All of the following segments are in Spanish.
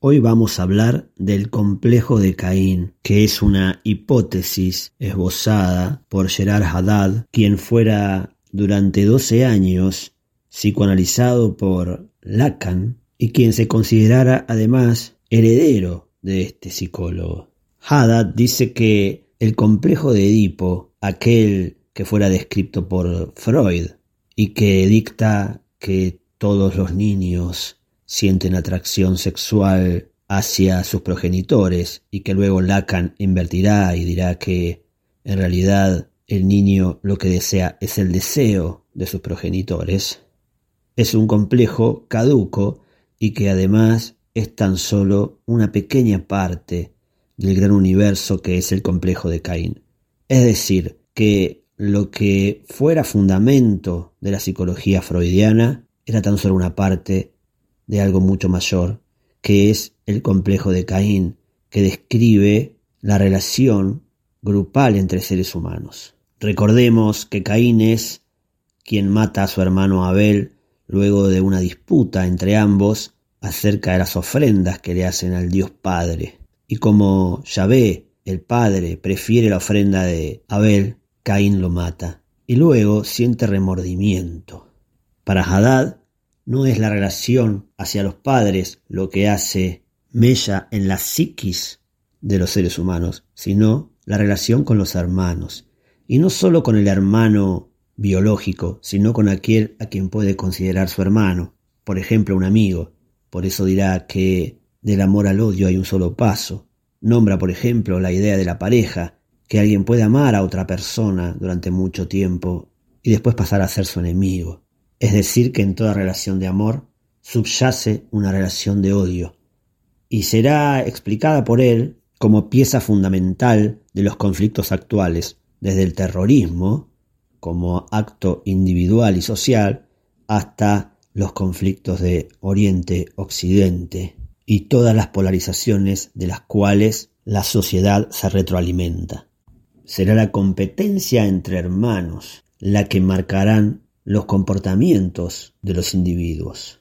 Hoy vamos a hablar del complejo de Caín, que es una hipótesis esbozada por Gerard Haddad, quien fuera durante 12 años psicoanalizado por Lacan y quien se considerara además heredero de este psicólogo. Haddad dice que el complejo de Edipo, aquel que fuera descrito por Freud y que dicta que todos los niños sienten atracción sexual hacia sus progenitores y que luego Lacan invertirá y dirá que en realidad el niño lo que desea es el deseo de sus progenitores, es un complejo caduco y que además es tan solo una pequeña parte del gran universo que es el complejo de Caín. Es decir, que lo que fuera fundamento de la psicología freudiana era tan solo una parte de algo mucho mayor, que es el complejo de Caín, que describe la relación grupal entre seres humanos. Recordemos que Caín es quien mata a su hermano Abel luego de una disputa entre ambos acerca de las ofrendas que le hacen al Dios Padre. Y como Yahvé, el Padre, prefiere la ofrenda de Abel, Caín lo mata. Y luego siente remordimiento. Para Hadad, no es la relación hacia los padres lo que hace mella en la psiquis de los seres humanos, sino la relación con los hermanos. Y no solo con el hermano biológico, sino con aquel a quien puede considerar su hermano, por ejemplo un amigo. Por eso dirá que del amor al odio hay un solo paso. Nombra, por ejemplo, la idea de la pareja, que alguien puede amar a otra persona durante mucho tiempo y después pasar a ser su enemigo. Es decir, que en toda relación de amor subyace una relación de odio, y será explicada por él como pieza fundamental de los conflictos actuales, desde el terrorismo, como acto individual y social, hasta los conflictos de Oriente-Occidente y todas las polarizaciones de las cuales la sociedad se retroalimenta. Será la competencia entre hermanos la que marcarán los comportamientos de los individuos.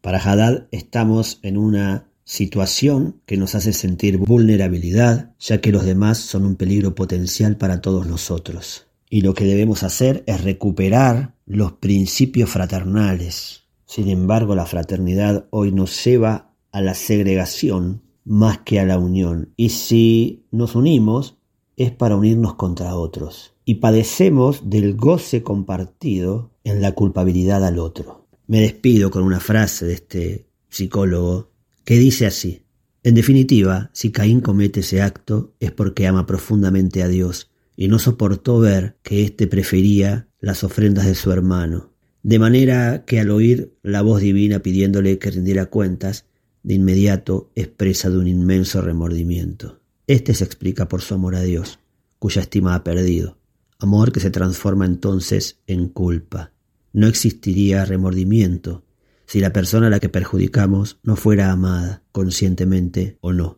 Para Haddad estamos en una situación que nos hace sentir vulnerabilidad, ya que los demás son un peligro potencial para todos nosotros. Y lo que debemos hacer es recuperar los principios fraternales. Sin embargo, la fraternidad hoy nos lleva a la segregación más que a la unión. Y si nos unimos, es para unirnos contra otros y padecemos del goce compartido en la culpabilidad al otro. Me despido con una frase de este psicólogo que dice así, en definitiva, si Caín comete ese acto es porque ama profundamente a Dios y no soportó ver que éste prefería las ofrendas de su hermano, de manera que al oír la voz divina pidiéndole que rindiera cuentas, de inmediato expresa de un inmenso remordimiento. Este se explica por su amor a Dios, cuya estima ha perdido, amor que se transforma entonces en culpa. No existiría remordimiento si la persona a la que perjudicamos no fuera amada, conscientemente o no.